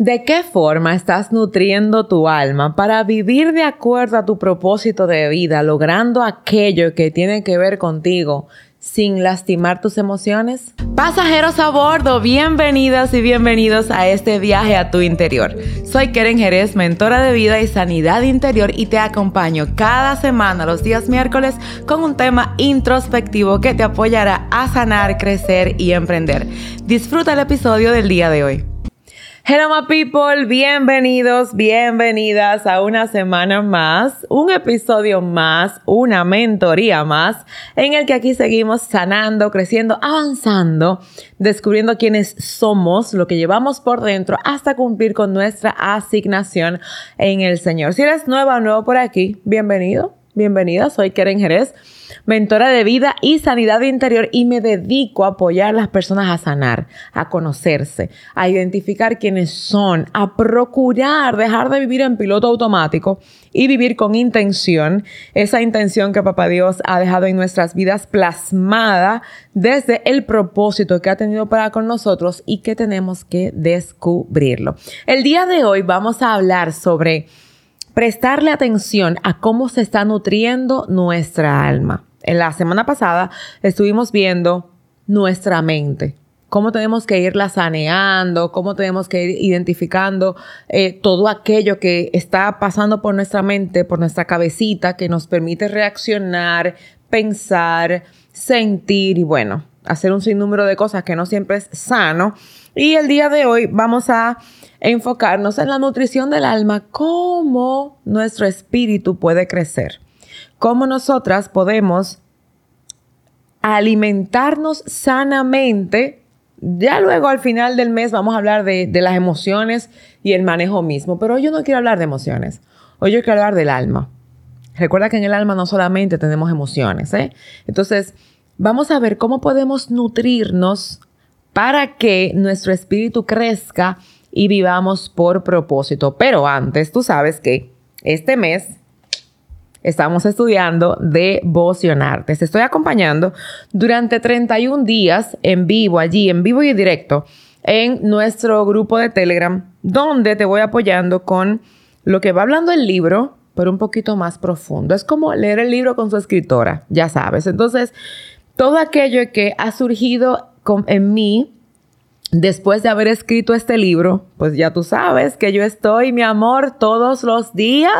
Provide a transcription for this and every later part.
¿De qué forma estás nutriendo tu alma para vivir de acuerdo a tu propósito de vida, logrando aquello que tiene que ver contigo sin lastimar tus emociones? Pasajeros a bordo, bienvenidas y bienvenidos a este viaje a tu interior. Soy Keren Jerez, mentora de vida y sanidad interior y te acompaño cada semana los días miércoles con un tema introspectivo que te apoyará a sanar, crecer y emprender. Disfruta el episodio del día de hoy. Hello my people, bienvenidos, bienvenidas a una semana más, un episodio más, una mentoría más, en el que aquí seguimos sanando, creciendo, avanzando, descubriendo quiénes somos, lo que llevamos por dentro, hasta cumplir con nuestra asignación en el Señor. Si eres nueva o nuevo por aquí, bienvenido, bienvenida, soy Keren Jerez mentora de vida y sanidad interior y me dedico a apoyar a las personas a sanar, a conocerse, a identificar quiénes son, a procurar dejar de vivir en piloto automático y vivir con intención, esa intención que Papá Dios ha dejado en nuestras vidas plasmada desde el propósito que ha tenido para con nosotros y que tenemos que descubrirlo. El día de hoy vamos a hablar sobre prestarle atención a cómo se está nutriendo nuestra alma. En la semana pasada estuvimos viendo nuestra mente, cómo tenemos que irla saneando, cómo tenemos que ir identificando eh, todo aquello que está pasando por nuestra mente, por nuestra cabecita, que nos permite reaccionar, pensar, sentir y bueno, hacer un sinnúmero de cosas que no siempre es sano. Y el día de hoy vamos a enfocarnos en la nutrición del alma, cómo nuestro espíritu puede crecer, cómo nosotras podemos alimentarnos sanamente. Ya luego al final del mes vamos a hablar de, las emociones y el manejo mismo, pero hoy yo no quiero hablar de emociones, hoy yo quiero hablar del alma. Recuerda que en el alma no solamente tenemos emociones, ¿eh? Entonces, vamos a ver cómo podemos nutrirnos para que nuestro espíritu crezca y vivamos por propósito. Pero antes, tú sabes que este mes estamos estudiando devocionarte. Te estoy acompañando durante 31 días en vivo, allí, en vivo y en directo, en nuestro grupo de Telegram, donde te voy apoyando con lo que va hablando el libro, pero un poquito más profundo. Es como leer el libro con su escritora, ya sabes. Entonces, todo aquello que ha surgido en mí después de haber escrito este libro, pues ya tú sabes que yo estoy, mi amor, todos los días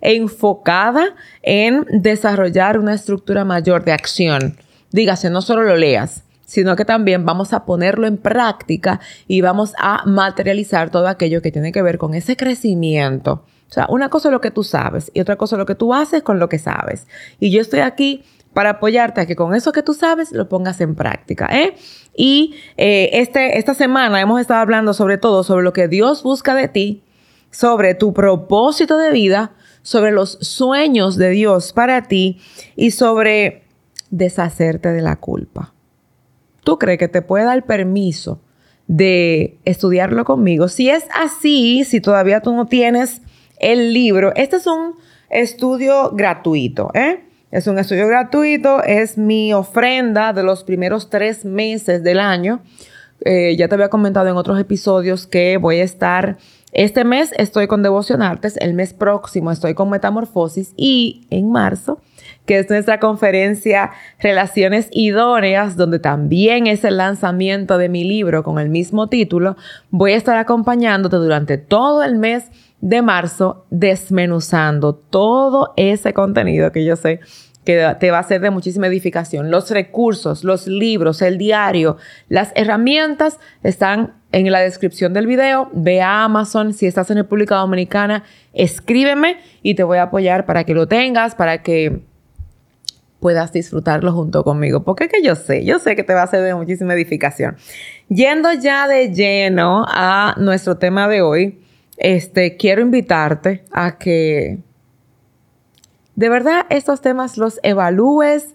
enfocada en desarrollar una estructura mayor de acción. Dígase, no solo lo leas, sino que también vamos a ponerlo en práctica y vamos a materializar todo aquello que tiene que ver con ese crecimiento. O sea, una cosa es lo que tú sabes y otra cosa es lo que tú haces con lo que sabes. Y yo estoy aquí para apoyarte a que con eso que tú sabes lo pongas en práctica. ¿eh? Y eh, este, esta semana hemos estado hablando sobre todo sobre lo que Dios busca de ti, sobre tu propósito de vida, sobre los sueños de Dios para ti y sobre deshacerte de la culpa. ¿Tú crees que te puede dar permiso de estudiarlo conmigo? Si es así, si todavía tú no tienes el libro, este es un estudio gratuito, ¿eh? Es un estudio gratuito, es mi ofrenda de los primeros tres meses del año. Eh, ya te había comentado en otros episodios que voy a estar este mes estoy con Devoción Artes, el mes próximo estoy con Metamorfosis y en marzo, que es nuestra conferencia Relaciones Idóneas, donde también es el lanzamiento de mi libro con el mismo título, voy a estar acompañándote durante todo el mes de marzo desmenuzando todo ese contenido que yo sé que te va a ser de muchísima edificación. Los recursos, los libros, el diario, las herramientas están en la descripción del video. Ve a Amazon si estás en República Dominicana, escríbeme y te voy a apoyar para que lo tengas, para que puedas disfrutarlo junto conmigo. Porque que yo sé, yo sé que te va a ser de muchísima edificación. Yendo ya de lleno a nuestro tema de hoy, este, quiero invitarte a que de verdad estos temas los evalúes,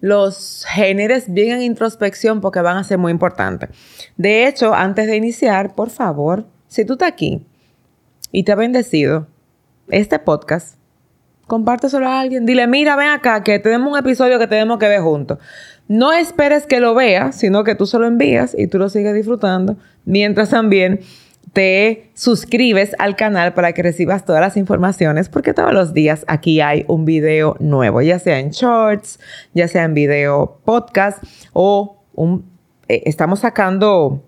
los generes bien en introspección porque van a ser muy importantes. De hecho, antes de iniciar, por favor, si tú estás aquí y te ha bendecido este podcast, compárteselo a alguien. Dile, mira, ven acá, que tenemos un episodio que tenemos que ver juntos. No esperes que lo veas, sino que tú se lo envías y tú lo sigues disfrutando, mientras también te suscribes al canal para que recibas todas las informaciones, porque todos los días aquí hay un video nuevo, ya sea en shorts, ya sea en video podcast o un, eh, estamos sacando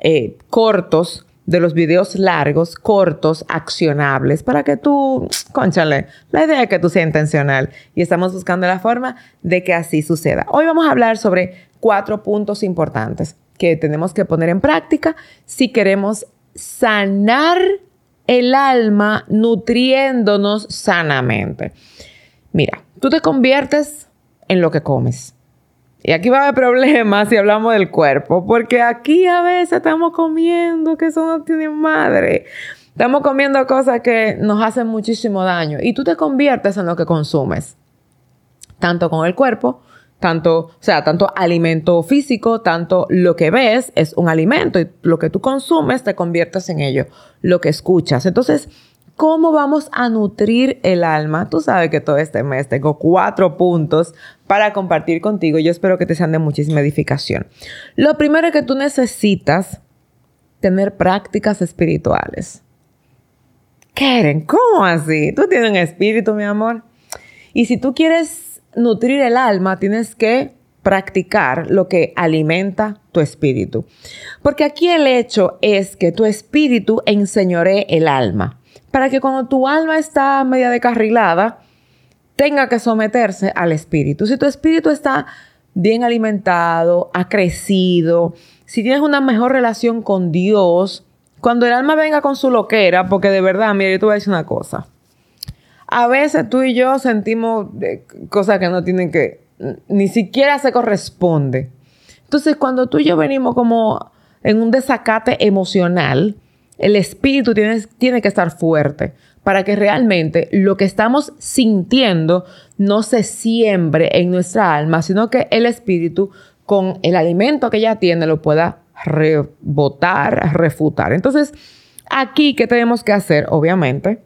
eh, cortos de los videos largos, cortos, accionables, para que tú, conchale, la idea es que tú seas intencional y estamos buscando la forma de que así suceda. Hoy vamos a hablar sobre cuatro puntos importantes que tenemos que poner en práctica si queremos sanar el alma nutriéndonos sanamente. Mira, tú te conviertes en lo que comes. Y aquí va a haber problemas si hablamos del cuerpo, porque aquí a veces estamos comiendo que eso no tiene madre. Estamos comiendo cosas que nos hacen muchísimo daño y tú te conviertes en lo que consumes, tanto con el cuerpo, tanto, o sea, tanto alimento físico, tanto lo que ves es un alimento y lo que tú consumes te conviertes en ello, lo que escuchas. Entonces, ¿Cómo vamos a nutrir el alma? Tú sabes que todo este mes tengo cuatro puntos para compartir contigo. Yo espero que te sean de muchísima edificación. Lo primero que tú necesitas tener prácticas espirituales. Keren, ¿cómo así? Tú tienes un espíritu, mi amor. Y si tú quieres nutrir el alma, tienes que practicar lo que alimenta tu espíritu. Porque aquí el hecho es que tu espíritu enseñoree el alma para que cuando tu alma está media decarrilada, tenga que someterse al espíritu. Si tu espíritu está bien alimentado, ha crecido, si tienes una mejor relación con Dios, cuando el alma venga con su loquera, porque de verdad, mira, yo te voy a decir una cosa. A veces tú y yo sentimos cosas que no tienen que, ni siquiera se corresponde. Entonces, cuando tú y yo venimos como en un desacate emocional, el espíritu tiene, tiene que estar fuerte para que realmente lo que estamos sintiendo no se siembre en nuestra alma, sino que el espíritu con el alimento que ya tiene lo pueda rebotar, refutar. Entonces, aquí, ¿qué tenemos que hacer? Obviamente,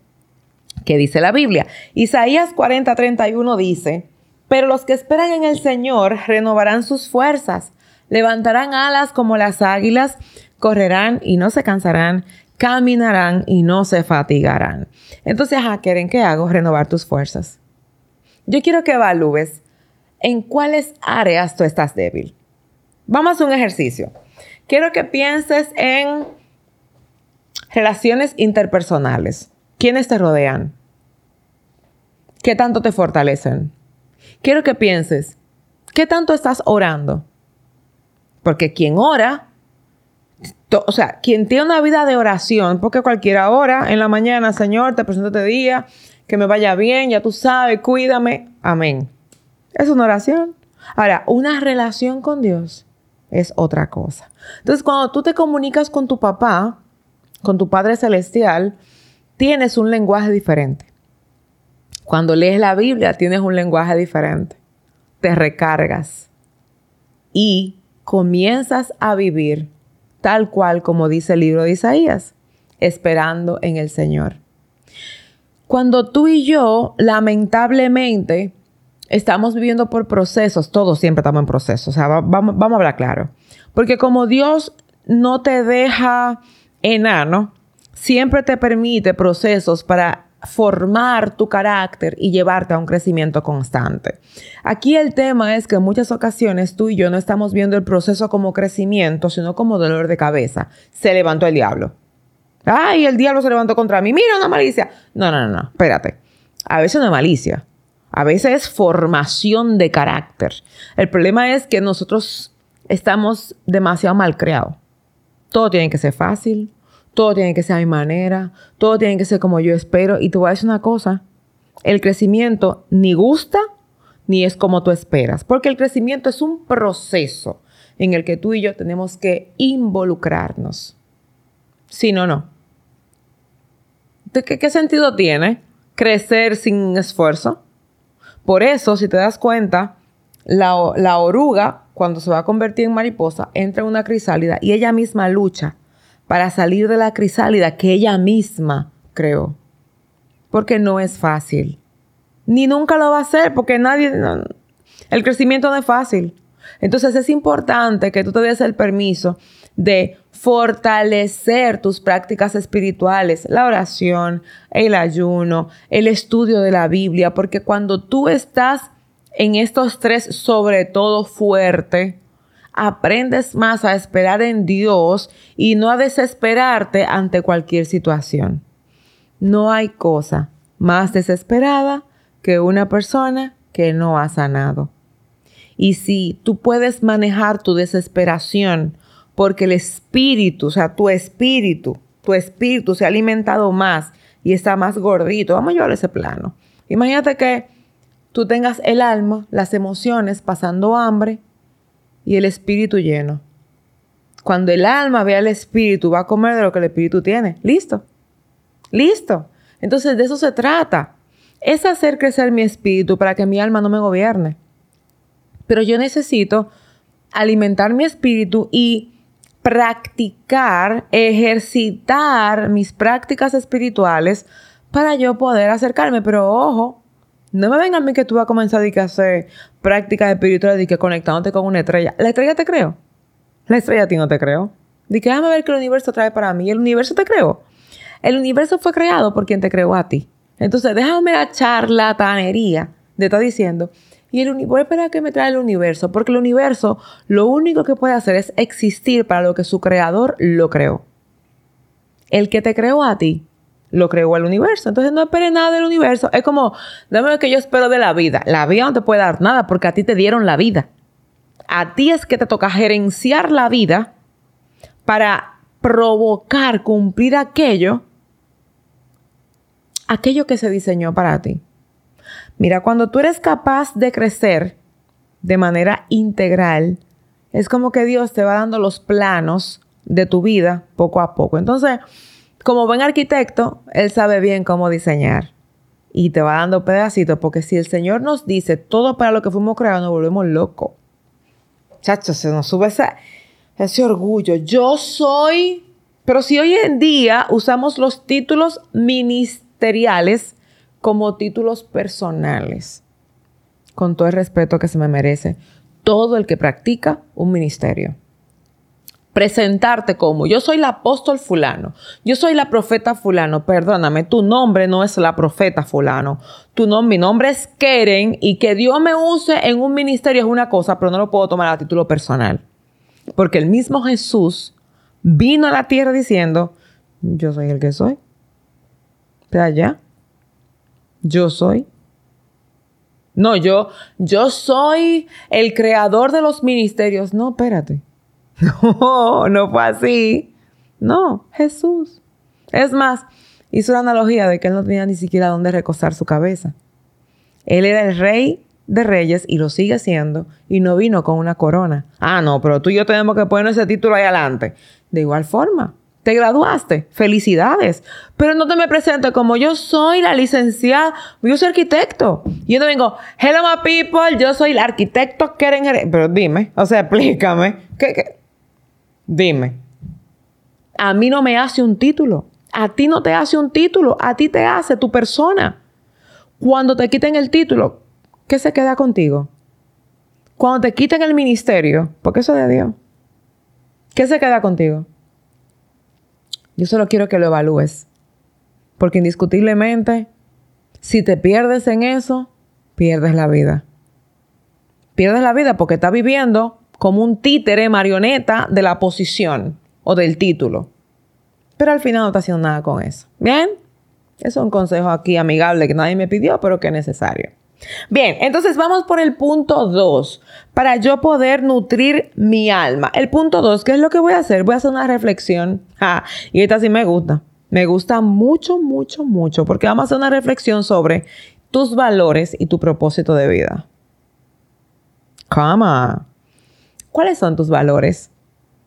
¿qué dice la Biblia? Isaías 40, 31 dice, pero los que esperan en el Señor renovarán sus fuerzas, levantarán alas como las águilas, correrán y no se cansarán, caminarán y no se fatigarán. Entonces, ¿a ¿quieren qué hago? Renovar tus fuerzas. Yo quiero que evalúes en cuáles áreas tú estás débil. Vamos a un ejercicio. Quiero que pienses en relaciones interpersonales. ¿Quiénes te rodean? ¿Qué tanto te fortalecen? Quiero que pienses, ¿qué tanto estás orando? Porque quien ora o sea, quien tiene una vida de oración, porque cualquiera hora en la mañana, Señor, te presento este día, que me vaya bien, ya tú sabes, cuídame. Amén. Es una oración. Ahora, una relación con Dios es otra cosa. Entonces, cuando tú te comunicas con tu papá, con tu Padre Celestial, tienes un lenguaje diferente. Cuando lees la Biblia, tienes un lenguaje diferente. Te recargas y comienzas a vivir tal cual como dice el libro de Isaías, esperando en el Señor. Cuando tú y yo, lamentablemente, estamos viviendo por procesos, todos siempre estamos en procesos, o sea, vamos, vamos a hablar claro, porque como Dios no te deja enano, siempre te permite procesos para formar tu carácter y llevarte a un crecimiento constante. Aquí el tema es que en muchas ocasiones tú y yo no estamos viendo el proceso como crecimiento, sino como dolor de cabeza. Se levantó el diablo. Ay, el diablo se levantó contra mí. Mira una malicia. No, no, no, no. Espérate. A veces no es malicia. A veces es formación de carácter. El problema es que nosotros estamos demasiado mal creados. Todo tiene que ser fácil, todo tiene que ser a mi manera, todo tiene que ser como yo espero. Y te voy a decir una cosa, el crecimiento ni gusta ni es como tú esperas, porque el crecimiento es un proceso en el que tú y yo tenemos que involucrarnos. Si no, no. ¿Qué, sentido tiene crecer sin esfuerzo? Por eso, si te das cuenta, la, la oruga, cuando se va a convertir en mariposa, entra en una crisálida y ella misma lucha para salir de la crisálida que ella misma creó. Porque no es fácil. Ni nunca lo va a hacer porque nadie... el crecimiento no es fácil. Entonces es importante que tú te des el permiso de fortalecer tus prácticas espirituales, la oración, el ayuno, el estudio de la Biblia, porque cuando tú estás en estos tres, sobre todo fuerte, aprendes más a esperar en Dios y no a desesperarte ante cualquier situación. No hay cosa más desesperada que una persona que no ha sanado. Y si tú puedes manejar tu desesperación porque el espíritu, o sea, tu espíritu, tu espíritu se ha alimentado más y está más gordito, vamos a llevar ese plano. Imagínate que tú tengas el alma, las emociones pasando hambre y el espíritu lleno. Cuando el alma ve al espíritu, va a comer de lo que el espíritu tiene. Listo. Listo. Entonces de eso se trata. Es hacer crecer mi espíritu para que mi alma no me gobierne. Pero yo necesito alimentar mi espíritu y practicar, ejercitar mis prácticas espirituales para yo poder acercarme. Pero ojo, no me vengan a mí que tú vas a comenzar a hacer prácticas espirituales y que conectándote con una estrella. ¿La estrella te creo? La estrella a ti no te creo. Di que déjame ver qué el universo trae para mí. ¿El universo te creo? El universo fue creado por quien te creó a ti. Entonces, déjame la charlatanería de estar diciendo y el universo, espera que me trae el universo, porque el universo lo único que puede hacer es existir para lo que su creador lo creó. El que te creó a ti, lo creó el universo. Entonces no esperes nada del universo. Es como, dame lo que yo espero de la vida. La vida no te puede dar nada porque a ti te dieron la vida. A ti es que te toca gerenciar la vida para provocar, cumplir aquello, aquello que se diseñó para ti. Mira, cuando tú eres capaz de crecer de manera integral, es como que Dios te va dando los planos de tu vida poco a poco. Entonces, como buen arquitecto, Él sabe bien cómo diseñar y te va dando pedacitos, porque si el Señor nos dice todo para lo que fuimos creados, nos volvemos locos. Chacho, se nos sube ese, ese orgullo. Yo soy, pero si hoy en día usamos los títulos ministeriales, como títulos personales, con todo el respeto que se me merece todo el que practica un ministerio. Presentarte como yo soy el apóstol fulano, yo soy la profeta fulano, perdóname, tu nombre no es la profeta fulano, tu mi nombre es Keren y que Dios me use en un ministerio es una cosa, pero no lo puedo tomar a título personal. Porque el mismo Jesús vino a la tierra diciendo, yo soy el que soy. De allá yo soy. No, yo, yo soy el creador de los ministerios. No, espérate. No, no fue así. No, Jesús. Es más, hizo la analogía de que él no tenía ni siquiera dónde recostar su cabeza. Él era el rey de reyes y lo sigue siendo y no vino con una corona. Ah, no, pero tú y yo tenemos que poner ese título ahí adelante. De igual forma, te graduaste, felicidades. Pero no te me presentes como yo soy la licenciada, yo soy arquitecto. Y yo no vengo, hello my people, yo soy el arquitecto Keren Pero dime, o sea, explícame. ¿Qué, qué? Dime. A mí no me hace un título. A ti no te hace un título. A ti te hace tu persona. Cuando te quiten el título, ¿qué se queda contigo? Cuando te quiten el ministerio, porque eso es de Dios, ¿qué se queda contigo? Yo solo quiero que lo evalúes. Porque indiscutiblemente, si te pierdes en eso, pierdes la vida. Pierdes la vida porque estás viviendo como un títere marioneta de la posición o del título. Pero al final no estás haciendo nada con eso. ¿Bien? Es un consejo aquí amigable que nadie me pidió, pero que es necesario. Bien, entonces vamos por el punto 2, para yo poder nutrir mi alma. El punto 2, ¿qué es lo que voy a hacer? Voy a hacer una reflexión. Ah, y esta sí me gusta. Me gusta mucho, mucho, mucho, porque vamos a hacer una reflexión sobre tus valores y tu propósito de vida. Cama. ¿Cuáles son tus valores?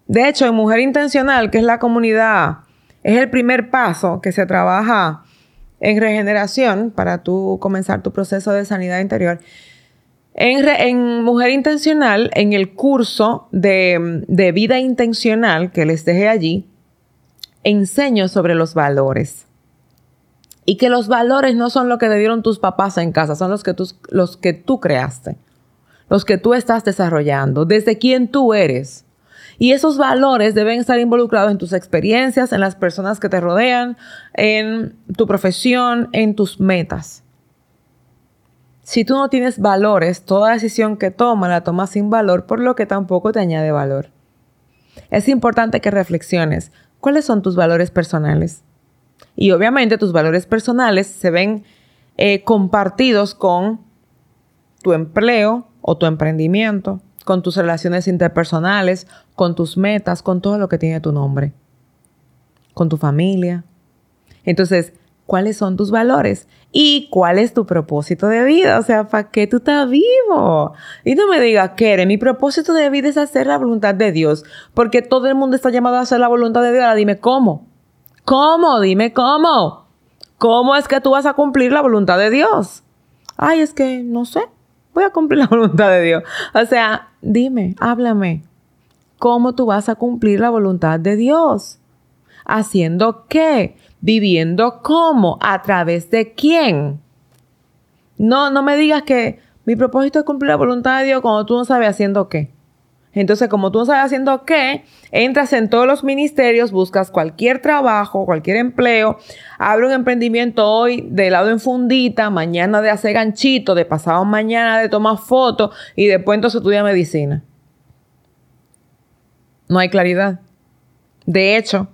De hecho, en Mujer Intencional, que es la comunidad, es el primer paso que se trabaja en regeneración, para tú comenzar tu proceso de sanidad interior, en, Mujer Intencional, en el curso de, de vida intencional que les dejé allí, enseño sobre los valores. Y que los valores no son lo que te dieron tus papás en casa, son los que tú, los que tú creaste, los que tú estás desarrollando, desde quién tú eres. Y esos valores deben estar involucrados en tus experiencias, en las personas que te rodean, en tu profesión, en tus metas. Si tú no tienes valores, toda decisión que tomas la tomas sin valor, por lo que tampoco te añade valor. Es importante que reflexiones cuáles son tus valores personales. Y obviamente tus valores personales se ven eh, compartidos con tu empleo o tu emprendimiento, con tus relaciones interpersonales, con tus metas, con todo lo que tiene tu nombre, con tu familia. Entonces, ¿cuáles son tus valores? ¿Y cuál es tu propósito de vida? O sea, ¿para qué tú estás vivo? Y no me digas, Kere, mi propósito de vida es hacer la voluntad de Dios, porque todo el mundo está llamado a hacer la voluntad de Dios. Ahora dime cómo. ¿Cómo? Dime cómo. ¿Cómo es que tú vas a cumplir la voluntad de Dios? Ay, es que no sé voy a cumplir la voluntad de Dios. O sea, dime, háblame. ¿Cómo tú vas a cumplir la voluntad de Dios? ¿Haciendo qué? ¿Viviendo cómo? ¿A través de quién? No, no me digas que mi propósito es cumplir la voluntad de Dios cuando tú no sabes haciendo qué. Entonces, como tú no sabes haciendo qué, entras en todos los ministerios, buscas cualquier trabajo, cualquier empleo, abre un emprendimiento hoy de lado en fundita, mañana de hacer ganchito, de pasado mañana de tomar fotos y después entonces estudia medicina. No hay claridad. De hecho,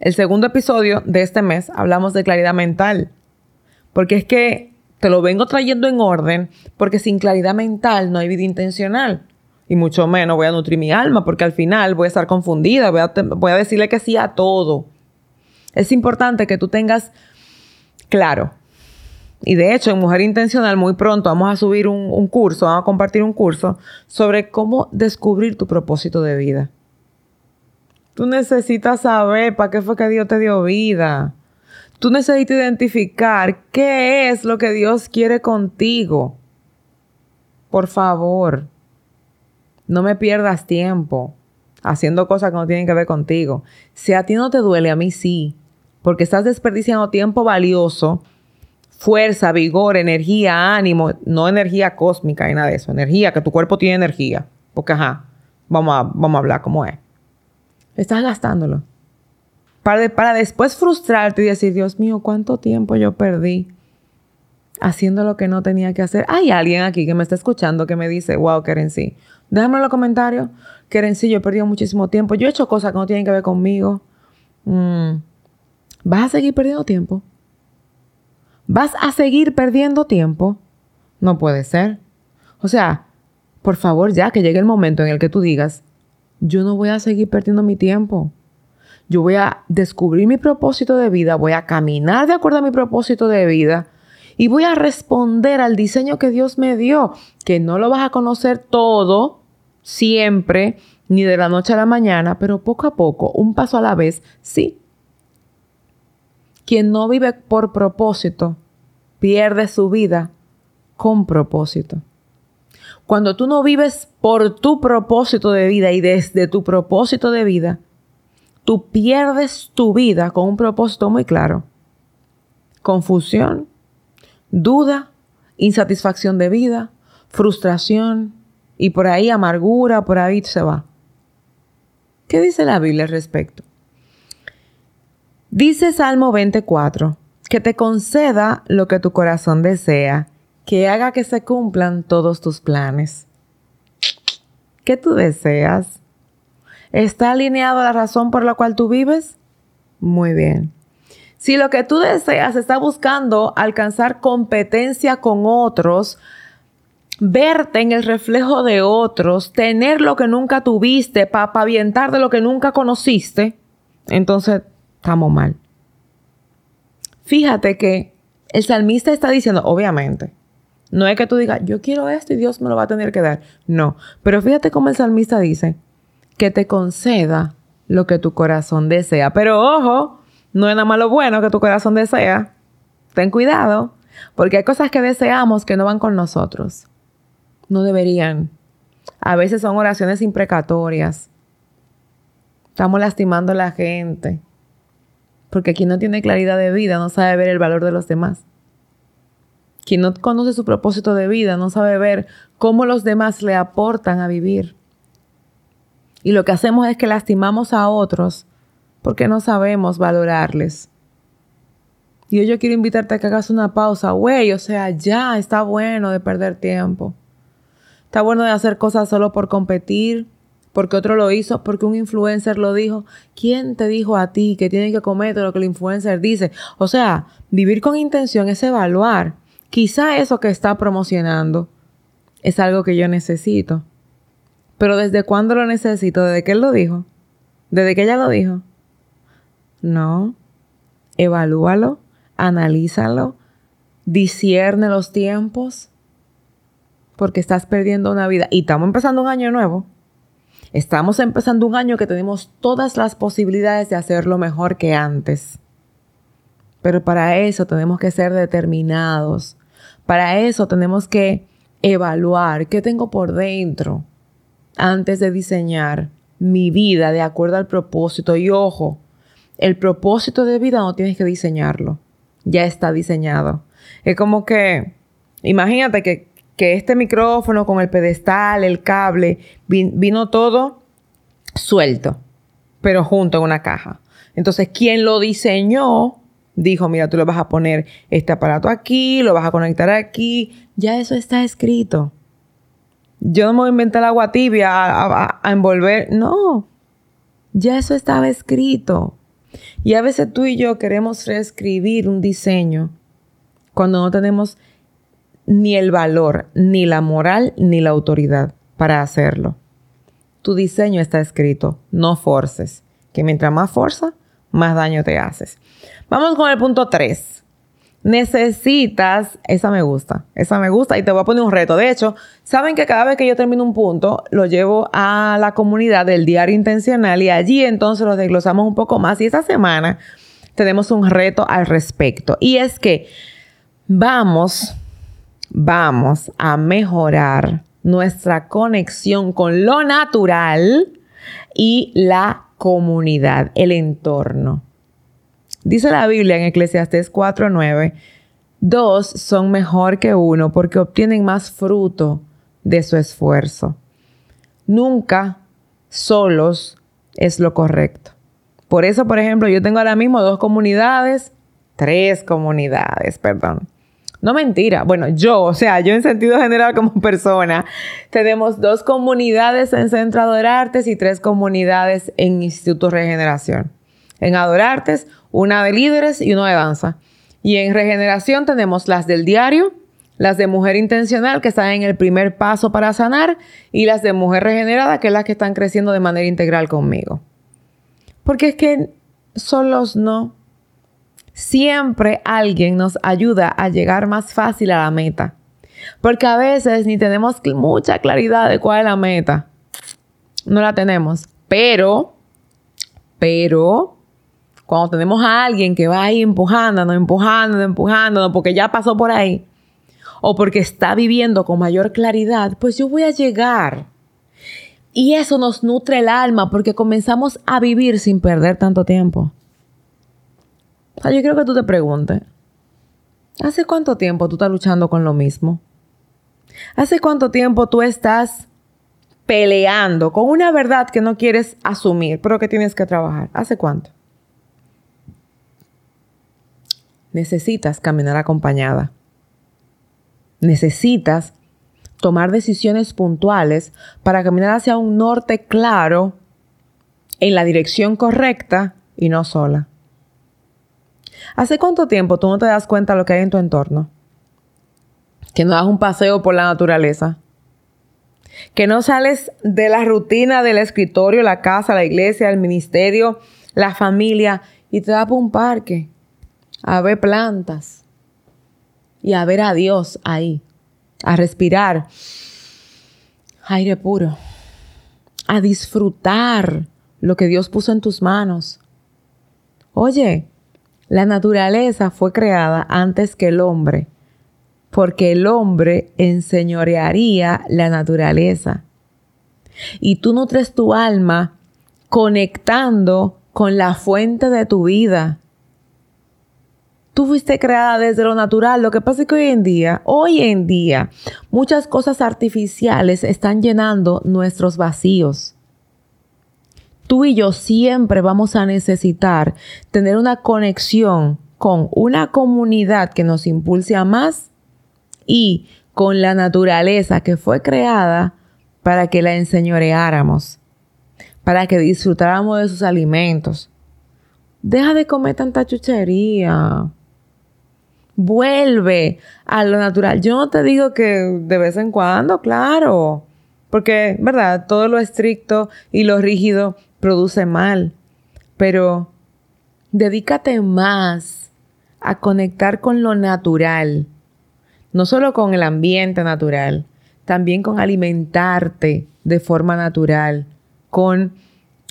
el segundo episodio de este mes hablamos de claridad mental. Porque es que te lo vengo trayendo en orden, porque sin claridad mental no hay vida intencional y mucho menos voy a nutrir mi alma porque al final voy a estar confundida, voy a, decirle que sí a todo. Es importante que tú tengas claro. Y de hecho, en Mujer Intencional, muy pronto vamos a subir un, un curso, vamos a compartir un curso sobre cómo descubrir tu propósito de vida. Tú necesitas saber para qué fue que Dios te dio vida. Tú necesitas identificar qué es lo que Dios quiere contigo. Por favor. No me pierdas tiempo haciendo cosas que no tienen que ver contigo. Si a ti no te duele, a mí sí. Porque estás desperdiciando tiempo valioso, fuerza, vigor, energía, ánimo, no energía cósmica y nada de eso. Energía, que tu cuerpo tiene energía. Porque, ajá, vamos a, vamos a hablar cómo es. Estás gastándolo. Para, para después frustrarte y decir, Dios mío, ¿cuánto tiempo yo perdí? haciendo lo que no tenía que hacer. Hay alguien aquí que me está escuchando que me dice, wow, Keren, sí. Déjame en los comentarios. Sí, yo he perdido muchísimo tiempo. Yo he hecho cosas que no tienen que ver conmigo. Mm. ¿Vas a seguir perdiendo tiempo? ¿Vas a seguir perdiendo tiempo? No puede ser. O sea, por favor, ya que llegue el momento en el que tú digas, yo no voy a seguir perdiendo mi tiempo. Yo voy a descubrir mi propósito de vida, voy a caminar de acuerdo a mi propósito de vida y voy a responder al diseño que Dios me dio, que no lo vas a conocer todo siempre, ni de la noche a la mañana, pero poco a poco, un paso a la vez, sí. Quien no vive por propósito, pierde su vida con propósito. Cuando tú no vives por tu propósito de vida y desde tu propósito de vida, tú pierdes tu vida con un propósito muy claro. Confusión, duda, insatisfacción de vida, frustración y por ahí amargura, por ahí se va. ¿Qué dice la Biblia al respecto? Dice Salmo 24, que te conceda lo que tu corazón desea, que haga que se cumplan todos tus planes. ¿Qué tú deseas? ¿Está alineado la razón por la cual tú vives? Muy bien. Si lo que tú deseas está buscando alcanzar competencia con otros, verte en el reflejo de otros, tener lo que nunca tuviste, para avientar de lo que nunca conociste, entonces estamos mal. Fíjate que el salmista está diciendo, obviamente, no es que tú digas, yo quiero esto y Dios me lo va a tener que dar. No, pero fíjate cómo el salmista dice, que te conceda lo que tu corazón desea. Pero ojo, no es nada más lo bueno que tu corazón desea. Ten cuidado, porque hay cosas que deseamos que no van con nosotros. No deberían. A veces son oraciones imprecatorias. Estamos lastimando a la gente. Porque quien no tiene claridad de vida no sabe ver el valor de los demás. Quien no conoce su propósito de vida no sabe ver cómo los demás le aportan a vivir. Y lo que hacemos es que lastimamos a otros porque no sabemos valorarles. Y hoy yo quiero invitarte a que hagas una pausa, güey, o sea, ya está bueno de perder tiempo. Está bueno de hacer cosas solo por competir, porque otro lo hizo, porque un influencer lo dijo. ¿Quién te dijo a ti que tienes que comer lo que el influencer dice? O sea, vivir con intención es evaluar. Quizá eso que está promocionando es algo que yo necesito. Pero ¿desde cuándo lo necesito? ¿Desde que él lo dijo? ¿Desde que ella lo dijo? No. Evalúalo, analízalo, discierne los tiempos, porque estás perdiendo una vida. Y estamos empezando un año nuevo. Estamos empezando un año que tenemos todas las posibilidades de hacerlo mejor que antes. Pero para eso tenemos que ser determinados. Para eso tenemos que evaluar qué tengo por dentro antes de diseñar mi vida de acuerdo al propósito. Y ojo, el propósito de vida no tienes que diseñarlo, ya está diseñado. Es como que, imagínate que, que este micrófono con el pedestal, el cable, vino todo suelto, pero junto en una caja. Entonces, quien lo diseñó dijo, mira, tú le vas a poner este aparato aquí, lo vas a conectar aquí, ya eso está escrito. Yo no me voy a inventar agua tibia a, envolver. No, ya eso estaba escrito. Y a veces tú y yo queremos reescribir un diseño cuando no tenemos ni el valor, ni la moral, ni la autoridad para hacerlo. Tu diseño está escrito, no forces, que mientras más fuerza, más daño te haces. Vamos con el punto 3 necesitas, esa me gusta, esa me gusta y te voy a poner un reto. De hecho, saben que cada vez que yo termino un punto, lo llevo a la comunidad del diario intencional y allí entonces lo desglosamos un poco más. Y esta semana tenemos un reto al respecto. Y es que vamos, vamos a mejorar nuestra conexión con lo natural y la comunidad, el entorno. Dice la Biblia en Eclesiastés 4:9, dos son mejor que uno porque obtienen más fruto de su esfuerzo. Nunca solos es lo correcto. Por eso, por ejemplo, yo tengo ahora mismo dos comunidades, tres comunidades, perdón. No mentira. Bueno, yo, o sea, yo en sentido general como persona, tenemos dos comunidades en Centro Adorartes y tres comunidades en Instituto Regeneración. En Adorartes, una de líderes y una de danza. Y en regeneración tenemos las del diario, las de mujer intencional, que están en el primer paso para sanar, y las de mujer regenerada, que es las que están creciendo de manera integral conmigo. Porque es que solos no. Siempre alguien nos ayuda a llegar más fácil a la meta. Porque a veces ni tenemos mucha claridad de cuál es la meta. No la tenemos. Pero, pero, cuando tenemos a alguien que va ahí empujándonos, empujándonos, empujándonos, porque ya pasó por ahí, o porque está viviendo con mayor claridad, pues yo voy a llegar. Y eso nos nutre el alma porque comenzamos a vivir sin perder tanto tiempo. Sea, yo creo que tú te preguntes, ¿hace cuánto tiempo tú estás luchando con lo mismo? ¿Hace cuánto tiempo tú estás peleando con una verdad que no quieres asumir, pero que tienes que trabajar? ¿Hace cuánto? necesitas caminar acompañada. Necesitas tomar decisiones puntuales para caminar hacia un norte claro en la dirección correcta y no sola. ¿Hace cuánto tiempo tú no te das cuenta de lo que hay en tu entorno? Que no das un paseo por la naturaleza. Que no sales de la rutina del escritorio, la casa, la iglesia, el ministerio, la familia y te das por un parque a ver plantas y a ver a Dios ahí, a respirar aire puro, a disfrutar lo que Dios puso en tus manos. Oye, la naturaleza fue creada antes que el hombre, porque el hombre enseñorearía la naturaleza. Y tú nutres tu alma conectando con la fuente de tu vida, Tú fuiste creada desde lo natural. Lo que pasa es que hoy en día, hoy en día, muchas cosas artificiales están llenando nuestros vacíos. Tú y yo siempre vamos a necesitar tener una conexión con una comunidad que nos impulse a más y con la naturaleza que fue creada para que la enseñoreáramos, para que disfrutáramos de sus alimentos. Deja de comer tanta chuchería. Vuelve a lo natural. Yo no te digo que de vez en cuando, claro, porque, ¿verdad? Todo lo estricto y lo rígido produce mal. Pero dedícate más a conectar con lo natural. No solo con el ambiente natural, también con alimentarte de forma natural, con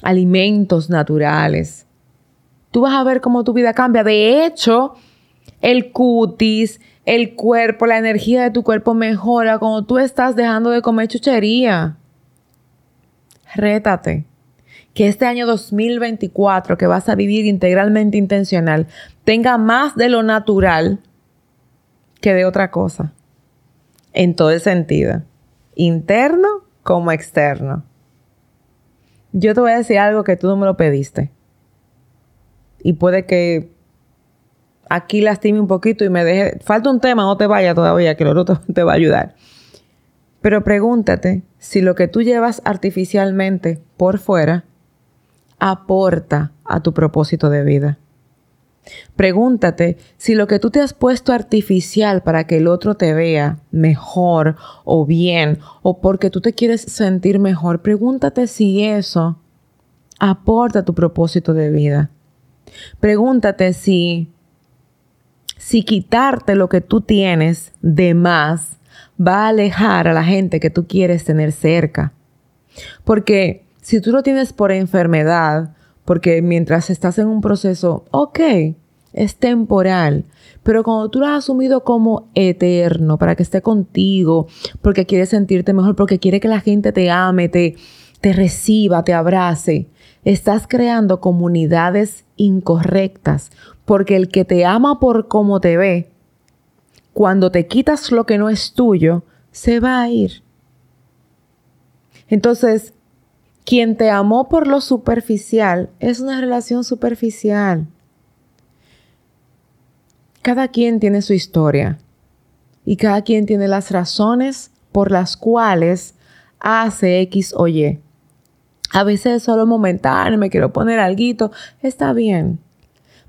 alimentos naturales. Tú vas a ver cómo tu vida cambia. De hecho, el cutis, el cuerpo, la energía de tu cuerpo mejora cuando tú estás dejando de comer chuchería. Rétate. Que este año 2024 que vas a vivir integralmente intencional tenga más de lo natural que de otra cosa. En todo el sentido. Interno como externo. Yo te voy a decir algo que tú no me lo pediste. Y puede que aquí lastime un poquito y me deje. Falta un tema, no te vaya todavía, que el otro te va a ayudar. Pero pregúntate si lo que tú llevas artificialmente por fuera aporta a tu propósito de vida. Pregúntate si lo que tú te has puesto artificial para que el otro te vea mejor o bien o porque tú te quieres sentir mejor, pregúntate si eso aporta a tu propósito de vida. Pregúntate si si quitarte lo que tú tienes de más va a alejar a la gente que tú quieres tener cerca. Porque si tú lo tienes por enfermedad, porque mientras estás en un proceso, ok, es temporal, pero cuando tú lo has asumido como eterno, para que esté contigo, porque quieres sentirte mejor, porque quiere que la gente te ame, te, te reciba, te abrace, estás creando comunidades incorrectas, porque el que te ama por cómo te ve, cuando te quitas lo que no es tuyo, se va a ir. Entonces, quien te amó por lo superficial es una relación superficial. Cada quien tiene su historia y cada quien tiene las razones por las cuales hace X o Y. A veces es solo momentáneo, me quiero poner algo, está bien.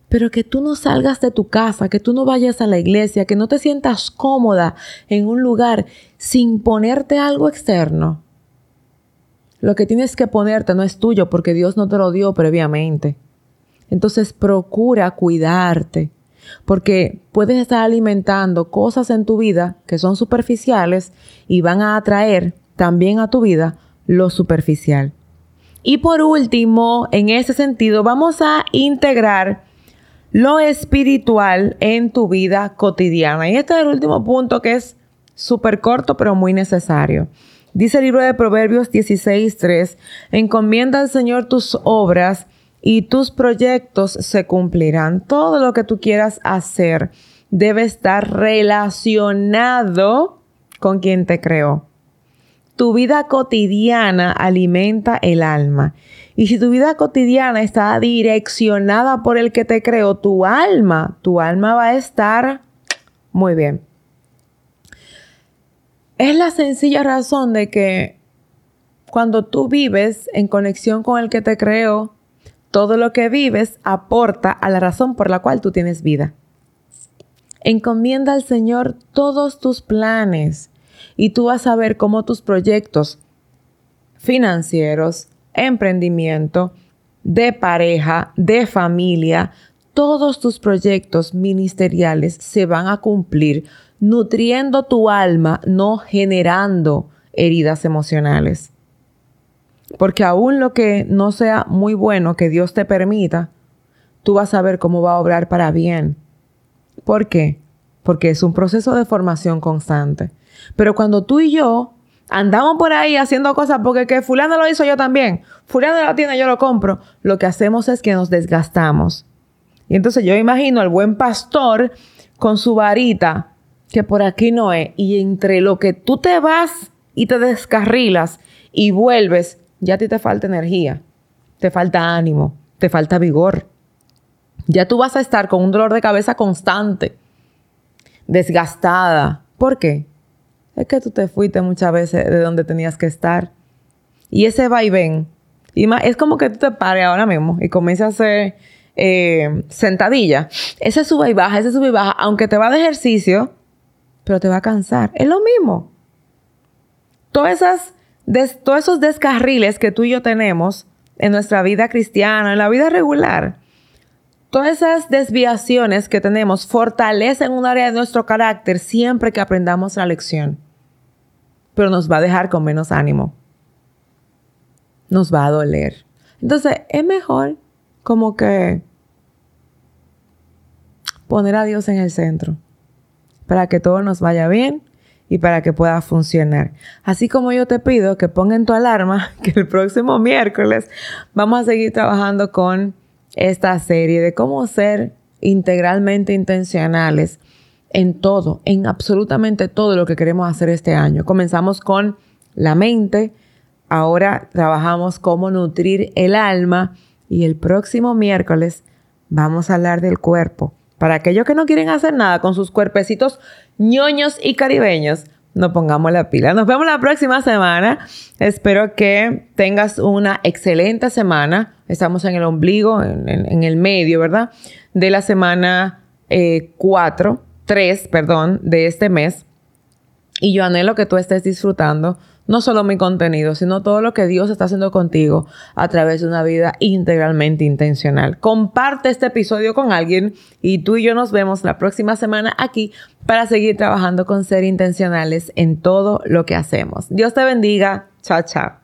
Pero que tú no salgas de tu casa, que tú no vayas a la iglesia, que no te sientas cómoda en un lugar sin ponerte algo externo. Lo que tienes que ponerte no es tuyo porque Dios no te lo dio previamente. Entonces procura cuidarte porque puedes estar alimentando cosas en tu vida que son superficiales y van a atraer también a tu vida lo superficial. Y por último, en ese sentido, vamos a integrar lo espiritual en tu vida cotidiana. Y este es el último punto que es súper corto, pero muy necesario. Dice el libro de Proverbios 16.3, encomienda al Señor tus obras y tus proyectos se cumplirán. Todo lo que tú quieras hacer debe estar relacionado con quien te creó. Tu vida cotidiana alimenta el alma. Y si tu vida cotidiana está direccionada por el que te creó, tu alma, tu alma va a estar muy bien. Es la sencilla razón de que cuando tú vives en conexión con el que te creó, todo lo que vives aporta a la razón por la cual tú tienes vida. Encomienda al Señor todos tus planes y tú vas a ver cómo tus proyectos financieros, emprendimiento, de pareja, de familia, todos tus proyectos ministeriales se van a cumplir nutriendo tu alma, no generando heridas emocionales. Porque aún lo que no sea muy bueno que Dios te permita, tú vas a ver cómo va a obrar para bien. ¿Por qué? Porque es un proceso de formación constante. Pero cuando tú y yo andamos por ahí haciendo cosas porque que fulano lo hizo yo también, fulano lo tiene, yo lo compro, lo que hacemos es que nos desgastamos. Y entonces yo imagino al buen pastor con su varita, que por aquí no es, y entre lo que tú te vas y te descarrilas y vuelves, ya a ti te falta energía. te falta ánimo, te falta vigor. Ya tú vas a estar con un dolor de cabeza constante, desgastada. ¿Por qué? Es que tú te fuiste muchas veces de donde tenías que estar. Y ese vaivén, y es como que tú te pares ahora mismo y comiences a hacer eh, sentadilla. Ese sube y baja, ese sube y baja, aunque te va de ejercicio, pero te va a cansar. Es lo mismo. Todos esos descarriles que tú y yo tenemos en nuestra vida cristiana, en la vida regular, todas esas desviaciones que tenemos fortalecen un área de nuestro carácter siempre que aprendamos la lección. Pero nos va a dejar con menos ánimo. Nos va a doler. Entonces, es mejor como que poner a Dios en el centro para que todo nos vaya bien y para que pueda funcionar. Así como yo te pido que pongan tu alarma, que el próximo miércoles vamos a seguir trabajando con esta serie de cómo ser integralmente intencionales en todo, en absolutamente todo lo que queremos hacer este año. Comenzamos con la mente, ahora trabajamos cómo nutrir el alma y el próximo miércoles vamos a hablar del cuerpo. Para aquellos que no quieren hacer nada con sus cuerpecitos ñoños y caribeños, no pongamos la pila. Nos vemos la próxima semana. Espero que tengas una excelente semana. Estamos en el ombligo, en, el medio, ¿verdad? De la semana 4, eh, 3, perdón, de este mes. Y yo anhelo que tú estés disfrutando no solo mi contenido, sino todo lo que Dios está haciendo contigo a través de una vida integralmente intencional. Comparte este episodio con alguien y tú y yo nos vemos la próxima semana aquí para seguir trabajando con ser intencionales en todo lo que hacemos. Dios te bendiga. Chao, chao.